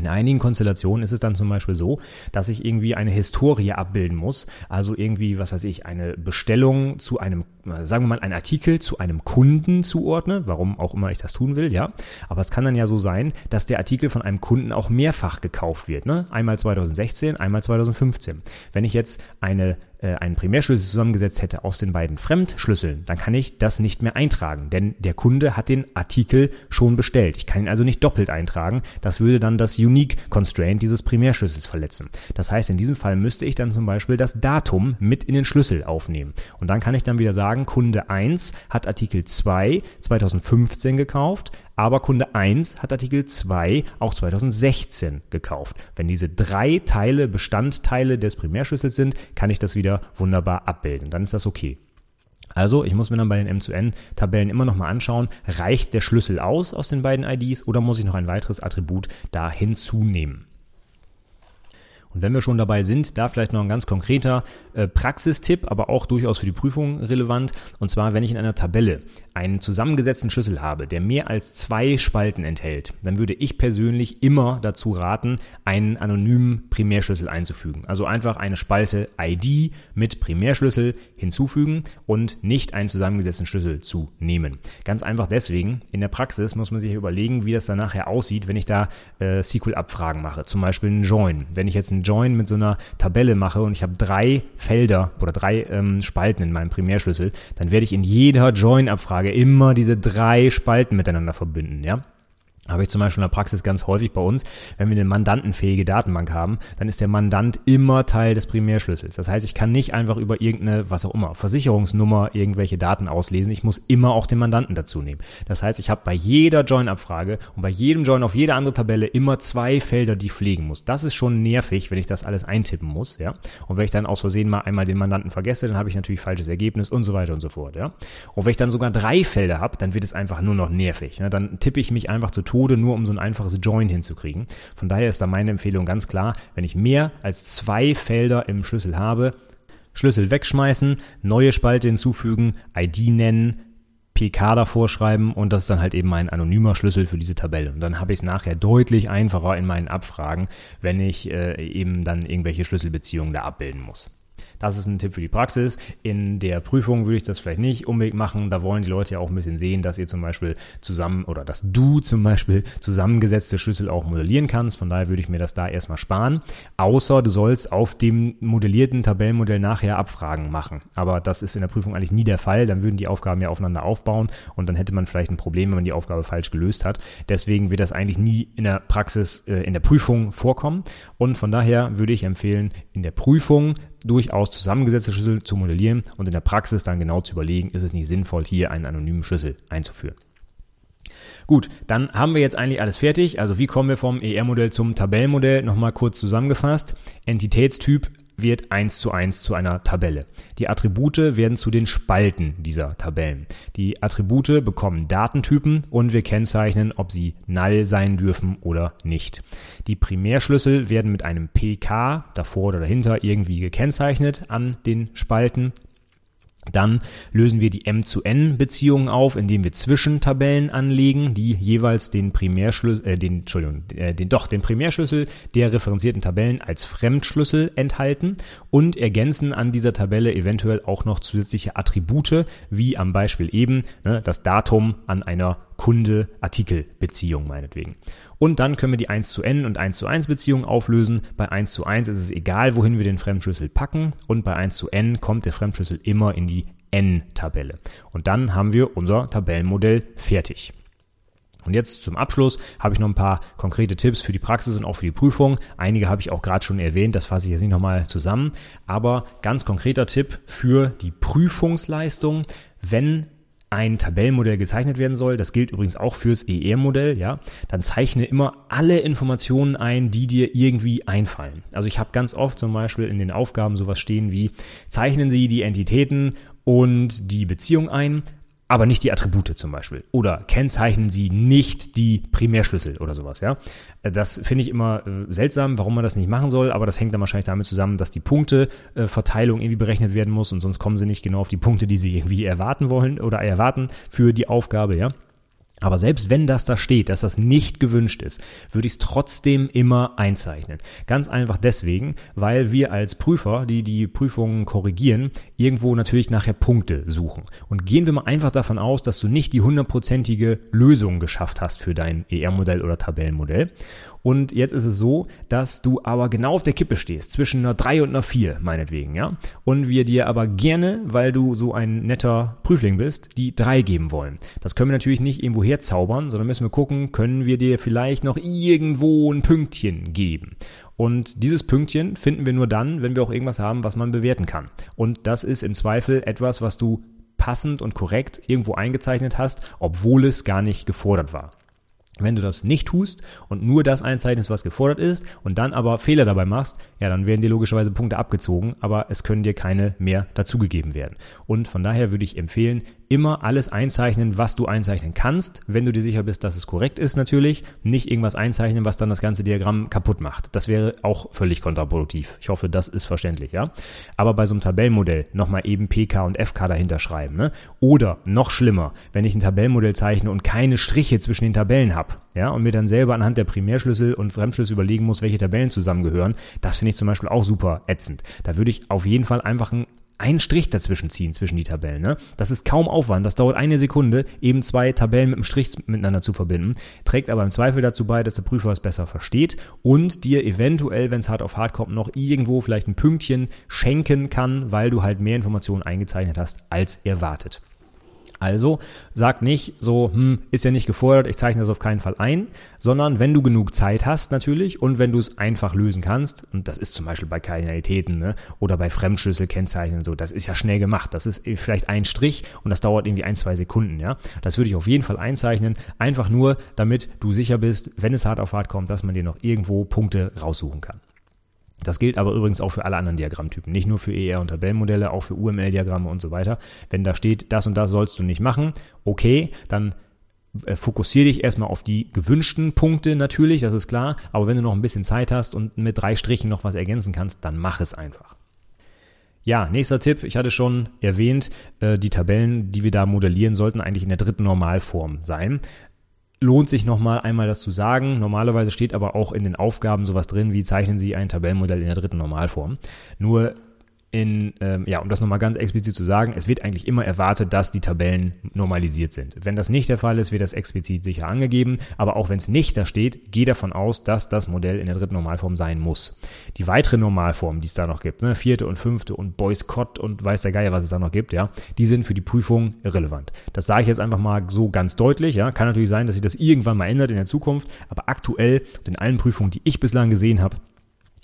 In einigen Konstellationen ist es dann zum Beispiel so, dass ich irgendwie eine Historie abbilden muss. Also irgendwie, was weiß ich, eine Bestellung zu einem, sagen wir mal, ein Artikel zu einem Kunden zuordne, warum auch immer ich das tun will, ja. Aber es kann dann ja so sein, dass der Artikel von einem Kunden auch mehrfach gekauft wird, ne? Einmal 2016, einmal 2015. Wenn ich jetzt eine äh, einen Primärschlüssel zusammengesetzt hätte aus den beiden Fremdschlüsseln, dann kann ich das nicht mehr eintragen, denn der Kunde hat den Artikel schon bestellt. Ich kann ihn also nicht doppelt eintragen. Das würde dann das Unique Constraint dieses Primärschlüssels verletzen. Das heißt, in diesem Fall müsste ich dann zum Beispiel das Datum mit in den Schlüssel aufnehmen. Und dann kann ich dann wieder sagen, Kunde 1 hat Artikel 2 2015 gekauft, aber Kunde 1 hat Artikel 2 auch 2016 gekauft. Wenn diese drei Teile Bestandteile des Primärschlüssels sind, kann ich das wieder wunderbar abbilden. Dann ist das okay. Also, ich muss mir dann bei den M2N-Tabellen immer nochmal anschauen, reicht der Schlüssel aus aus den beiden IDs oder muss ich noch ein weiteres Attribut da hinzunehmen? Und wenn wir schon dabei sind, da vielleicht noch ein ganz konkreter äh, Praxistipp, aber auch durchaus für die Prüfung relevant. Und zwar, wenn ich in einer Tabelle einen zusammengesetzten Schlüssel habe, der mehr als zwei Spalten enthält, dann würde ich persönlich immer dazu raten, einen anonymen Primärschlüssel einzufügen. Also einfach eine Spalte ID mit Primärschlüssel hinzufügen und nicht einen zusammengesetzten Schlüssel zu nehmen. Ganz einfach deswegen, in der Praxis muss man sich überlegen, wie das dann nachher aussieht, wenn ich da äh, SQL-Abfragen mache. Zum Beispiel einen Join. Wenn ich jetzt einen Join mit so einer Tabelle mache und ich habe drei Felder oder drei ähm, Spalten in meinem Primärschlüssel, dann werde ich in jeder Join-Abfrage immer diese drei Spalten miteinander verbinden, ja habe ich zum Beispiel in der Praxis ganz häufig bei uns, wenn wir eine mandantenfähige Datenbank haben, dann ist der Mandant immer Teil des Primärschlüssels. Das heißt, ich kann nicht einfach über irgendeine, was auch immer, Versicherungsnummer irgendwelche Daten auslesen. Ich muss immer auch den Mandanten dazu nehmen. Das heißt, ich habe bei jeder Join-Abfrage und bei jedem Join auf jede andere Tabelle immer zwei Felder, die ich pflegen muss. Das ist schon nervig, wenn ich das alles eintippen muss, ja. Und wenn ich dann aus Versehen mal einmal den Mandanten vergesse, dann habe ich natürlich falsches Ergebnis und so weiter und so fort, ja. Und wenn ich dann sogar drei Felder habe, dann wird es einfach nur noch nervig. Ne? Dann tippe ich mich einfach zu Tode, nur um so ein einfaches Join hinzukriegen. Von daher ist da meine Empfehlung ganz klar, wenn ich mehr als zwei Felder im Schlüssel habe, Schlüssel wegschmeißen, neue Spalte hinzufügen, ID nennen, PK davor schreiben und das ist dann halt eben mein anonymer Schlüssel für diese Tabelle. Und dann habe ich es nachher deutlich einfacher in meinen Abfragen, wenn ich äh, eben dann irgendwelche Schlüsselbeziehungen da abbilden muss. Das ist ein Tipp für die Praxis. In der Prüfung würde ich das vielleicht nicht unbedingt machen. Da wollen die Leute ja auch ein bisschen sehen, dass ihr zum Beispiel zusammen oder dass du zum Beispiel zusammengesetzte Schlüssel auch modellieren kannst. Von daher würde ich mir das da erstmal sparen. Außer du sollst auf dem modellierten Tabellenmodell nachher Abfragen machen. Aber das ist in der Prüfung eigentlich nie der Fall. Dann würden die Aufgaben ja aufeinander aufbauen und dann hätte man vielleicht ein Problem, wenn man die Aufgabe falsch gelöst hat. Deswegen wird das eigentlich nie in der Praxis, äh, in der Prüfung vorkommen. Und von daher würde ich empfehlen, in der Prüfung durchaus zusammengesetzte Schlüssel zu modellieren und in der Praxis dann genau zu überlegen, ist es nicht sinnvoll, hier einen anonymen Schlüssel einzuführen. Gut, dann haben wir jetzt eigentlich alles fertig. Also wie kommen wir vom ER-Modell zum Tabellenmodell? Nochmal kurz zusammengefasst. Entitätstyp wird eins zu eins zu einer Tabelle. Die Attribute werden zu den Spalten dieser Tabellen. Die Attribute bekommen Datentypen und wir kennzeichnen, ob sie null sein dürfen oder nicht. Die Primärschlüssel werden mit einem PK davor oder dahinter irgendwie gekennzeichnet an den Spalten. Dann lösen wir die M-zu-N-Beziehungen auf, indem wir Zwischentabellen anlegen, die jeweils den Primärschlüssel, äh, den, Entschuldigung, äh, den, doch, den Primärschlüssel der referenzierten Tabellen als Fremdschlüssel enthalten und ergänzen an dieser Tabelle eventuell auch noch zusätzliche Attribute, wie am Beispiel eben ne, das Datum an einer Kunde-Artikel-Beziehung meinetwegen. Und dann können wir die 1 zu n und 1 zu 1 Beziehung auflösen. Bei 1 zu 1 ist es egal, wohin wir den Fremdschlüssel packen. Und bei 1 zu n kommt der Fremdschlüssel immer in die n-Tabelle. Und dann haben wir unser Tabellenmodell fertig. Und jetzt zum Abschluss habe ich noch ein paar konkrete Tipps für die Praxis und auch für die Prüfung. Einige habe ich auch gerade schon erwähnt, das fasse ich jetzt nicht nochmal zusammen. Aber ganz konkreter Tipp für die Prüfungsleistung, wenn ein Tabellenmodell gezeichnet werden soll, das gilt übrigens auch fürs ER-Modell, ja, dann zeichne immer alle Informationen ein, die dir irgendwie einfallen. Also ich habe ganz oft zum Beispiel in den Aufgaben sowas stehen wie, zeichnen Sie die Entitäten und die Beziehung ein, aber nicht die Attribute zum Beispiel. Oder kennzeichnen Sie nicht die Primärschlüssel oder sowas, ja. Das finde ich immer äh, seltsam, warum man das nicht machen soll, aber das hängt dann wahrscheinlich damit zusammen, dass die Punkteverteilung äh, irgendwie berechnet werden muss und sonst kommen sie nicht genau auf die Punkte, die sie irgendwie erwarten wollen oder erwarten für die Aufgabe, ja. Aber selbst wenn das da steht, dass das nicht gewünscht ist, würde ich es trotzdem immer einzeichnen. Ganz einfach deswegen, weil wir als Prüfer, die die Prüfungen korrigieren, irgendwo natürlich nachher Punkte suchen. Und gehen wir mal einfach davon aus, dass du nicht die hundertprozentige Lösung geschafft hast für dein ER-Modell oder Tabellenmodell. Und jetzt ist es so, dass du aber genau auf der Kippe stehst, zwischen einer 3 und einer 4, meinetwegen, ja. Und wir dir aber gerne, weil du so ein netter Prüfling bist, die 3 geben wollen. Das können wir natürlich nicht irgendwo herzaubern, sondern müssen wir gucken, können wir dir vielleicht noch irgendwo ein Pünktchen geben. Und dieses Pünktchen finden wir nur dann, wenn wir auch irgendwas haben, was man bewerten kann. Und das ist im Zweifel etwas, was du passend und korrekt irgendwo eingezeichnet hast, obwohl es gar nicht gefordert war. Wenn du das nicht tust und nur das einzeichnest, was gefordert ist und dann aber Fehler dabei machst, ja, dann werden dir logischerweise Punkte abgezogen, aber es können dir keine mehr dazugegeben werden. Und von daher würde ich empfehlen, immer alles einzeichnen, was du einzeichnen kannst, wenn du dir sicher bist, dass es korrekt ist natürlich. Nicht irgendwas einzeichnen, was dann das ganze Diagramm kaputt macht. Das wäre auch völlig kontraproduktiv. Ich hoffe, das ist verständlich, ja. Aber bei so einem Tabellenmodell nochmal eben PK und FK dahinter schreiben. Ne? Oder noch schlimmer, wenn ich ein Tabellenmodell zeichne und keine Striche zwischen den Tabellen habe, ja, und mir dann selber anhand der Primärschlüssel und Fremdschlüssel überlegen muss, welche Tabellen zusammengehören, das finde ich zum Beispiel auch super ätzend. Da würde ich auf jeden Fall einfach ein einen Strich dazwischen ziehen, zwischen die Tabellen. Ne? Das ist kaum Aufwand. Das dauert eine Sekunde, eben zwei Tabellen mit einem Strich miteinander zu verbinden. Trägt aber im Zweifel dazu bei, dass der Prüfer es besser versteht und dir eventuell, wenn es hart auf hart kommt, noch irgendwo vielleicht ein Pünktchen schenken kann, weil du halt mehr Informationen eingezeichnet hast, als erwartet. Also sag nicht so, hm, ist ja nicht gefordert, ich zeichne das auf keinen Fall ein, sondern wenn du genug Zeit hast natürlich und wenn du es einfach lösen kannst, und das ist zum Beispiel bei Kardinalitäten ne, oder bei Fremdschlüsselkennzeichen so, das ist ja schnell gemacht. Das ist vielleicht ein Strich und das dauert irgendwie ein, zwei Sekunden, ja. Das würde ich auf jeden Fall einzeichnen, einfach nur, damit du sicher bist, wenn es hart auf hart kommt, dass man dir noch irgendwo Punkte raussuchen kann. Das gilt aber übrigens auch für alle anderen Diagrammtypen, nicht nur für ER- und Tabellenmodelle, auch für UML-Diagramme und so weiter. Wenn da steht, das und das sollst du nicht machen, okay, dann äh, fokussiere dich erstmal auf die gewünschten Punkte natürlich, das ist klar, aber wenn du noch ein bisschen Zeit hast und mit drei Strichen noch was ergänzen kannst, dann mach es einfach. Ja, nächster Tipp. Ich hatte schon erwähnt, äh, die Tabellen, die wir da modellieren, sollten eigentlich in der dritten Normalform sein lohnt sich nochmal einmal das zu sagen. Normalerweise steht aber auch in den Aufgaben sowas drin, wie zeichnen Sie ein Tabellenmodell in der dritten Normalform. Nur in, ähm, ja, um das nochmal ganz explizit zu sagen, es wird eigentlich immer erwartet, dass die Tabellen normalisiert sind. Wenn das nicht der Fall ist, wird das explizit sicher angegeben, aber auch wenn es nicht da steht, geh davon aus, dass das Modell in der dritten Normalform sein muss. Die weitere Normalform, die es da noch gibt, ne, vierte und fünfte und Boycott und weiß der Geier, was es da noch gibt, ja, die sind für die Prüfung irrelevant. Das sage ich jetzt einfach mal so ganz deutlich, ja, kann natürlich sein, dass sich das irgendwann mal ändert in der Zukunft, aber aktuell in allen Prüfungen, die ich bislang gesehen habe,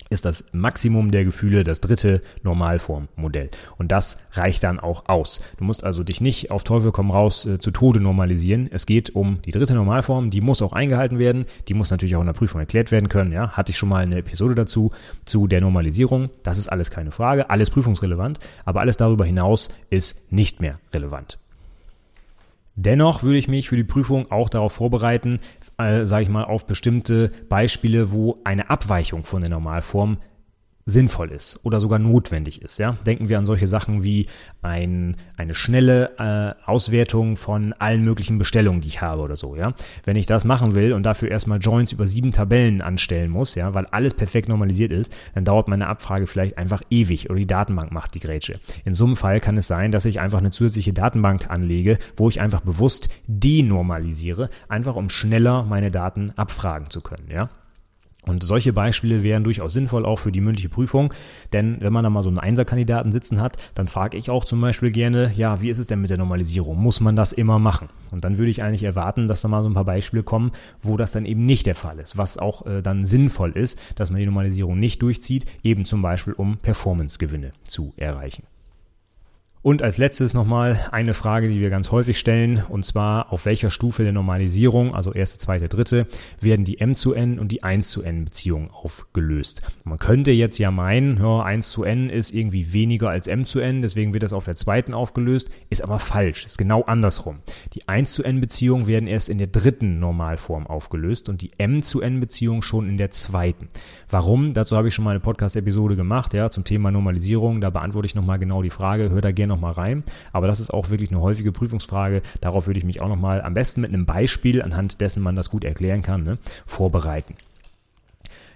ist das Maximum der Gefühle das dritte Normalformmodell. Und das reicht dann auch aus. Du musst also dich nicht auf Teufel komm raus äh, zu Tode normalisieren. Es geht um die dritte Normalform, die muss auch eingehalten werden. Die muss natürlich auch in der Prüfung erklärt werden können. Ja, hatte ich schon mal eine Episode dazu, zu der Normalisierung. Das ist alles keine Frage, alles prüfungsrelevant, aber alles darüber hinaus ist nicht mehr relevant. Dennoch würde ich mich für die Prüfung auch darauf vorbereiten, äh, sage ich mal, auf bestimmte Beispiele, wo eine Abweichung von der Normalform sinnvoll ist oder sogar notwendig ist. Ja? Denken wir an solche Sachen wie ein, eine schnelle äh, Auswertung von allen möglichen Bestellungen, die ich habe oder so. Ja? Wenn ich das machen will und dafür erstmal Joins über sieben Tabellen anstellen muss, ja, weil alles perfekt normalisiert ist, dann dauert meine Abfrage vielleicht einfach ewig oder die Datenbank macht die Grätsche. In so einem Fall kann es sein, dass ich einfach eine zusätzliche Datenbank anlege, wo ich einfach bewusst denormalisiere, einfach um schneller meine Daten abfragen zu können. Ja? Und solche Beispiele wären durchaus sinnvoll auch für die mündliche Prüfung, denn wenn man da mal so einen Einserkandidaten sitzen hat, dann frage ich auch zum Beispiel gerne, ja, wie ist es denn mit der Normalisierung? Muss man das immer machen? Und dann würde ich eigentlich erwarten, dass da mal so ein paar Beispiele kommen, wo das dann eben nicht der Fall ist, was auch äh, dann sinnvoll ist, dass man die Normalisierung nicht durchzieht, eben zum Beispiel um Performancegewinne zu erreichen. Und als letztes nochmal eine Frage, die wir ganz häufig stellen, und zwar auf welcher Stufe der Normalisierung, also erste, zweite, dritte, werden die M zu N und die 1 zu N Beziehungen aufgelöst. Man könnte jetzt ja meinen, ja, 1 zu N ist irgendwie weniger als M zu N, deswegen wird das auf der zweiten aufgelöst, ist aber falsch, ist genau andersrum. Die 1 zu N Beziehungen werden erst in der dritten Normalform aufgelöst und die M zu N Beziehung schon in der zweiten. Warum? Dazu habe ich schon mal eine Podcast-Episode gemacht, ja, zum Thema Normalisierung, da beantworte ich nochmal genau die Frage, hör da gerne nochmal rein. Aber das ist auch wirklich eine häufige Prüfungsfrage. Darauf würde ich mich auch nochmal am besten mit einem Beispiel, anhand dessen man das gut erklären kann, ne, vorbereiten.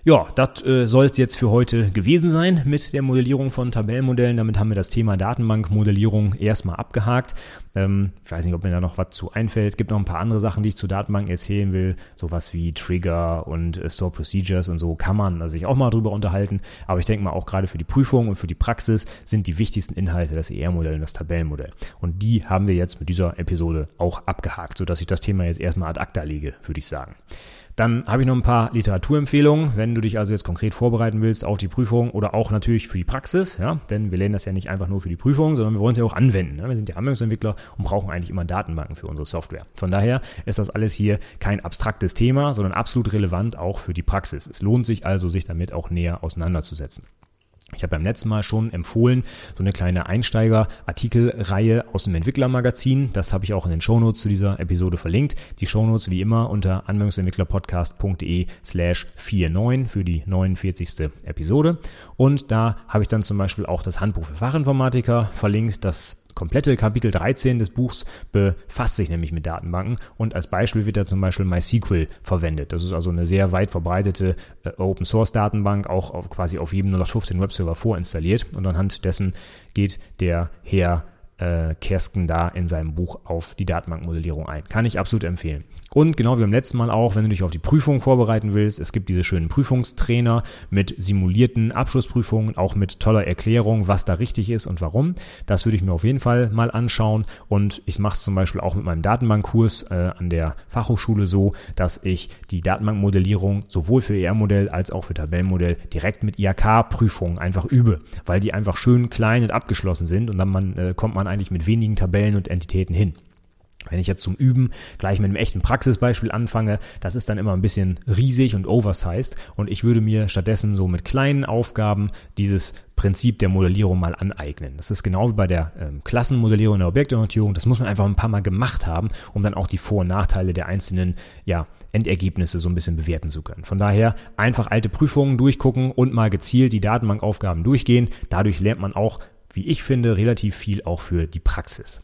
Ja, das äh, soll es jetzt für heute gewesen sein mit der Modellierung von Tabellenmodellen. Damit haben wir das Thema Datenbankmodellierung erstmal abgehakt. Ähm, ich weiß nicht, ob mir da noch was zu einfällt. Es gibt noch ein paar andere Sachen, die ich zu Datenbanken erzählen will. Sowas wie Trigger und äh, Store Procedures und so kann man sich auch mal drüber unterhalten. Aber ich denke mal, auch gerade für die Prüfung und für die Praxis sind die wichtigsten Inhalte das ER-Modell und das Tabellenmodell. Und die haben wir jetzt mit dieser Episode auch abgehakt, sodass ich das Thema jetzt erstmal ad acta lege, würde ich sagen. Dann habe ich noch ein paar Literaturempfehlungen. Wenn du dich also jetzt konkret vorbereiten willst auf die Prüfung oder auch natürlich für die Praxis, ja, denn wir lernen das ja nicht einfach nur für die Prüfung, sondern wir wollen es ja auch anwenden. Ne? Wir sind ja Anwendungsentwickler und brauchen eigentlich immer Datenbanken für unsere Software. Von daher ist das alles hier kein abstraktes Thema, sondern absolut relevant auch für die Praxis. Es lohnt sich also, sich damit auch näher auseinanderzusetzen. Ich habe beim letzten Mal schon empfohlen, so eine kleine Einsteiger-Artikelreihe aus dem Entwicklermagazin. Das habe ich auch in den Shownotes zu dieser Episode verlinkt. Die Shownotes wie immer unter anwendungsentwicklerpodcast.de slash 49 für die 49. Episode. Und da habe ich dann zum Beispiel auch das Handbuch für Fachinformatiker verlinkt. Das komplette Kapitel 13 des Buchs befasst sich nämlich mit Datenbanken und als Beispiel wird da zum Beispiel MySQL verwendet. Das ist also eine sehr weit verbreitete äh, Open Source Datenbank, auch auf, quasi auf jedem 0815 Webserver vorinstalliert und anhand dessen geht der Herr äh, Kersken da in seinem Buch auf die Datenbankmodellierung ein. Kann ich absolut empfehlen. Und genau wie beim letzten Mal auch, wenn du dich auf die Prüfung vorbereiten willst, es gibt diese schönen Prüfungstrainer mit simulierten Abschlussprüfungen, auch mit toller Erklärung, was da richtig ist und warum. Das würde ich mir auf jeden Fall mal anschauen. Und ich mache es zum Beispiel auch mit meinem Datenbankkurs äh, an der Fachhochschule so, dass ich die Datenbankmodellierung sowohl für ER-Modell als auch für Tabellenmodell direkt mit IHK-Prüfungen einfach übe, weil die einfach schön klein und abgeschlossen sind und dann man, äh, kommt man eigentlich mit wenigen Tabellen und Entitäten hin. Wenn ich jetzt zum Üben gleich mit einem echten Praxisbeispiel anfange, das ist dann immer ein bisschen riesig und oversized und ich würde mir stattdessen so mit kleinen Aufgaben dieses Prinzip der Modellierung mal aneignen. Das ist genau wie bei der ähm, Klassenmodellierung der Objektorientierung. Das muss man einfach ein paar Mal gemacht haben, um dann auch die Vor- und Nachteile der einzelnen ja, Endergebnisse so ein bisschen bewerten zu können. Von daher einfach alte Prüfungen durchgucken und mal gezielt die Datenbankaufgaben durchgehen. Dadurch lernt man auch wie ich finde, relativ viel auch für die Praxis.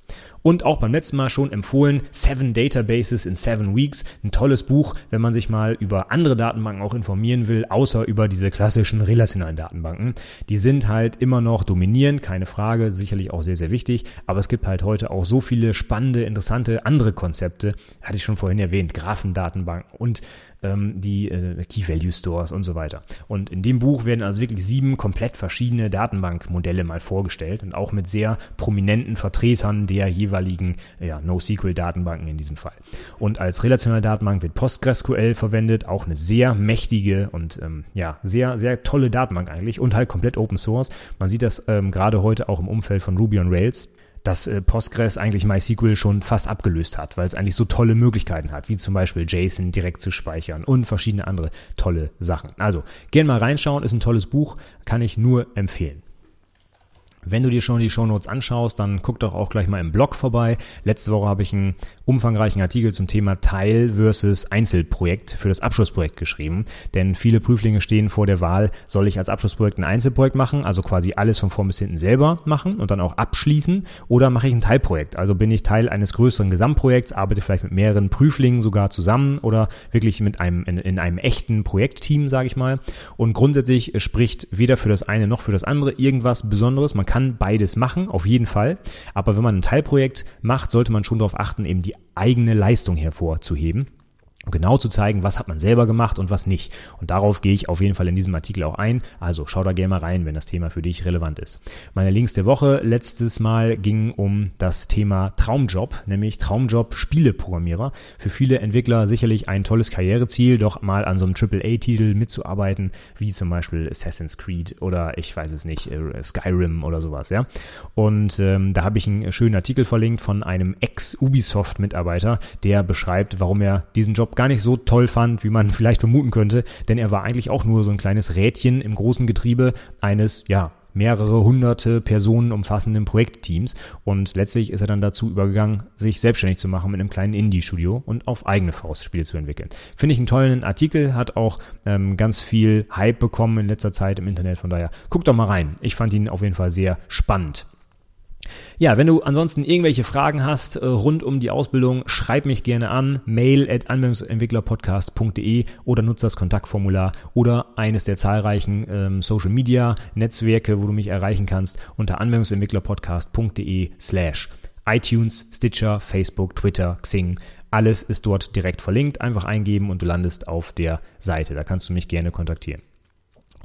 Und auch beim letzten Mal schon empfohlen, Seven Databases in Seven Weeks. Ein tolles Buch, wenn man sich mal über andere Datenbanken auch informieren will, außer über diese klassischen relationalen Datenbanken. Die sind halt immer noch dominierend, keine Frage, sicherlich auch sehr, sehr wichtig. Aber es gibt halt heute auch so viele spannende, interessante andere Konzepte. Hatte ich schon vorhin erwähnt, Graphendatenbanken und ähm, die äh, Key Value Stores und so weiter. Und in dem Buch werden also wirklich sieben komplett verschiedene Datenbankmodelle mal vorgestellt und auch mit sehr prominenten Vertretern der jeweiligen ja, NoSQL-Datenbanken in diesem Fall. Und als relationale Datenbank wird PostgreSQL verwendet, auch eine sehr mächtige und ähm, ja, sehr, sehr tolle Datenbank eigentlich und halt komplett Open Source. Man sieht das ähm, gerade heute auch im Umfeld von Ruby on Rails dass äh, Postgres eigentlich MySQL schon fast abgelöst hat, weil es eigentlich so tolle Möglichkeiten hat, wie zum Beispiel JSON direkt zu speichern und verschiedene andere tolle Sachen. Also, gerne mal reinschauen, ist ein tolles Buch, kann ich nur empfehlen. Wenn du dir schon die Shownotes anschaust, dann guck doch auch gleich mal im Blog vorbei. Letzte Woche habe ich einen umfangreichen Artikel zum Thema Teil versus Einzelprojekt für das Abschlussprojekt geschrieben. Denn viele Prüflinge stehen vor der Wahl, soll ich als Abschlussprojekt ein Einzelprojekt machen, also quasi alles von vorn bis hinten selber machen und dann auch abschließen, oder mache ich ein Teilprojekt? Also bin ich Teil eines größeren Gesamtprojekts, arbeite vielleicht mit mehreren Prüflingen sogar zusammen oder wirklich mit einem in, in einem echten Projektteam, sage ich mal. Und grundsätzlich spricht weder für das eine noch für das andere irgendwas Besonderes. Man kann kann beides machen, auf jeden Fall. Aber wenn man ein Teilprojekt macht, sollte man schon darauf achten, eben die eigene Leistung hervorzuheben genau zu zeigen, was hat man selber gemacht und was nicht. Und darauf gehe ich auf jeden Fall in diesem Artikel auch ein. Also schau da gerne mal rein, wenn das Thema für dich relevant ist. Meine Links der Woche letztes Mal ging um das Thema Traumjob, nämlich Traumjob Spieleprogrammierer. Für viele Entwickler sicherlich ein tolles Karriereziel, doch mal an so einem AAA-Titel mitzuarbeiten, wie zum Beispiel Assassin's Creed oder ich weiß es nicht, äh, Skyrim oder sowas, ja. Und ähm, da habe ich einen schönen Artikel verlinkt von einem Ex-Ubisoft-Mitarbeiter, der beschreibt, warum er diesen Job gar nicht so toll fand, wie man *laughs* vielleicht vermuten könnte, denn er war eigentlich auch nur so ein kleines Rädchen im großen Getriebe eines, ja, mehrere hunderte Personen umfassenden Projektteams und letztlich ist er dann dazu übergegangen, sich selbstständig zu machen mit einem kleinen Indie-Studio und auf eigene Faust Spiele zu entwickeln. Finde ich einen tollen Artikel, hat auch ähm, ganz viel Hype bekommen in letzter Zeit im Internet, von daher guck doch mal rein. Ich fand ihn auf jeden Fall sehr spannend. Ja, wenn du ansonsten irgendwelche Fragen hast äh, rund um die Ausbildung, schreib mich gerne an, mail at anwendungsentwicklerpodcast.de oder nutze das Kontaktformular oder eines der zahlreichen ähm, Social Media Netzwerke, wo du mich erreichen kannst, unter anwendungsentwicklerpodcast.de slash iTunes, Stitcher, Facebook, Twitter, Xing. Alles ist dort direkt verlinkt. Einfach eingeben und du landest auf der Seite. Da kannst du mich gerne kontaktieren.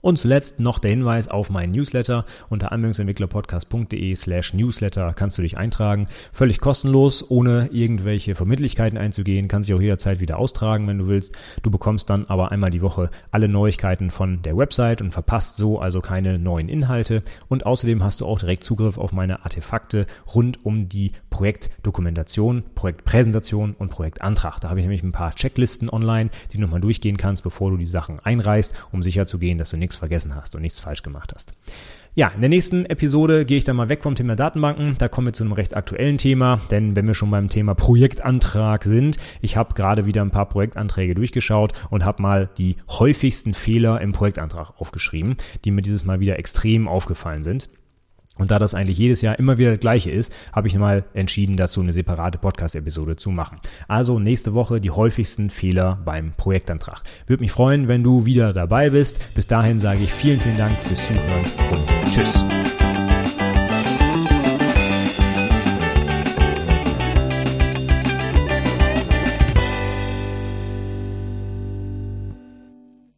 Und zuletzt noch der Hinweis auf meinen Newsletter. Unter anwendungsentwicklerpodcast.de slash Newsletter kannst du dich eintragen. Völlig kostenlos, ohne irgendwelche Verbindlichkeiten einzugehen. Kannst dich auch jederzeit wieder austragen, wenn du willst. Du bekommst dann aber einmal die Woche alle Neuigkeiten von der Website und verpasst so also keine neuen Inhalte. Und außerdem hast du auch direkt Zugriff auf meine Artefakte rund um die Projektdokumentation, Projektpräsentation und Projektantrag. Da habe ich nämlich ein paar Checklisten online, die du nochmal durchgehen kannst, bevor du die Sachen einreißt, um sicherzugehen, dass du nichts nichts vergessen hast und nichts falsch gemacht hast. Ja, in der nächsten Episode gehe ich dann mal weg vom Thema Datenbanken. Da kommen wir zu einem recht aktuellen Thema, denn wenn wir schon beim Thema Projektantrag sind, ich habe gerade wieder ein paar Projektanträge durchgeschaut und habe mal die häufigsten Fehler im Projektantrag aufgeschrieben, die mir dieses Mal wieder extrem aufgefallen sind. Und da das eigentlich jedes Jahr immer wieder das gleiche ist, habe ich mal entschieden, dazu eine separate Podcast-Episode zu machen. Also nächste Woche die häufigsten Fehler beim Projektantrag. Würde mich freuen, wenn du wieder dabei bist. Bis dahin sage ich vielen, vielen Dank fürs Zuhören und tschüss.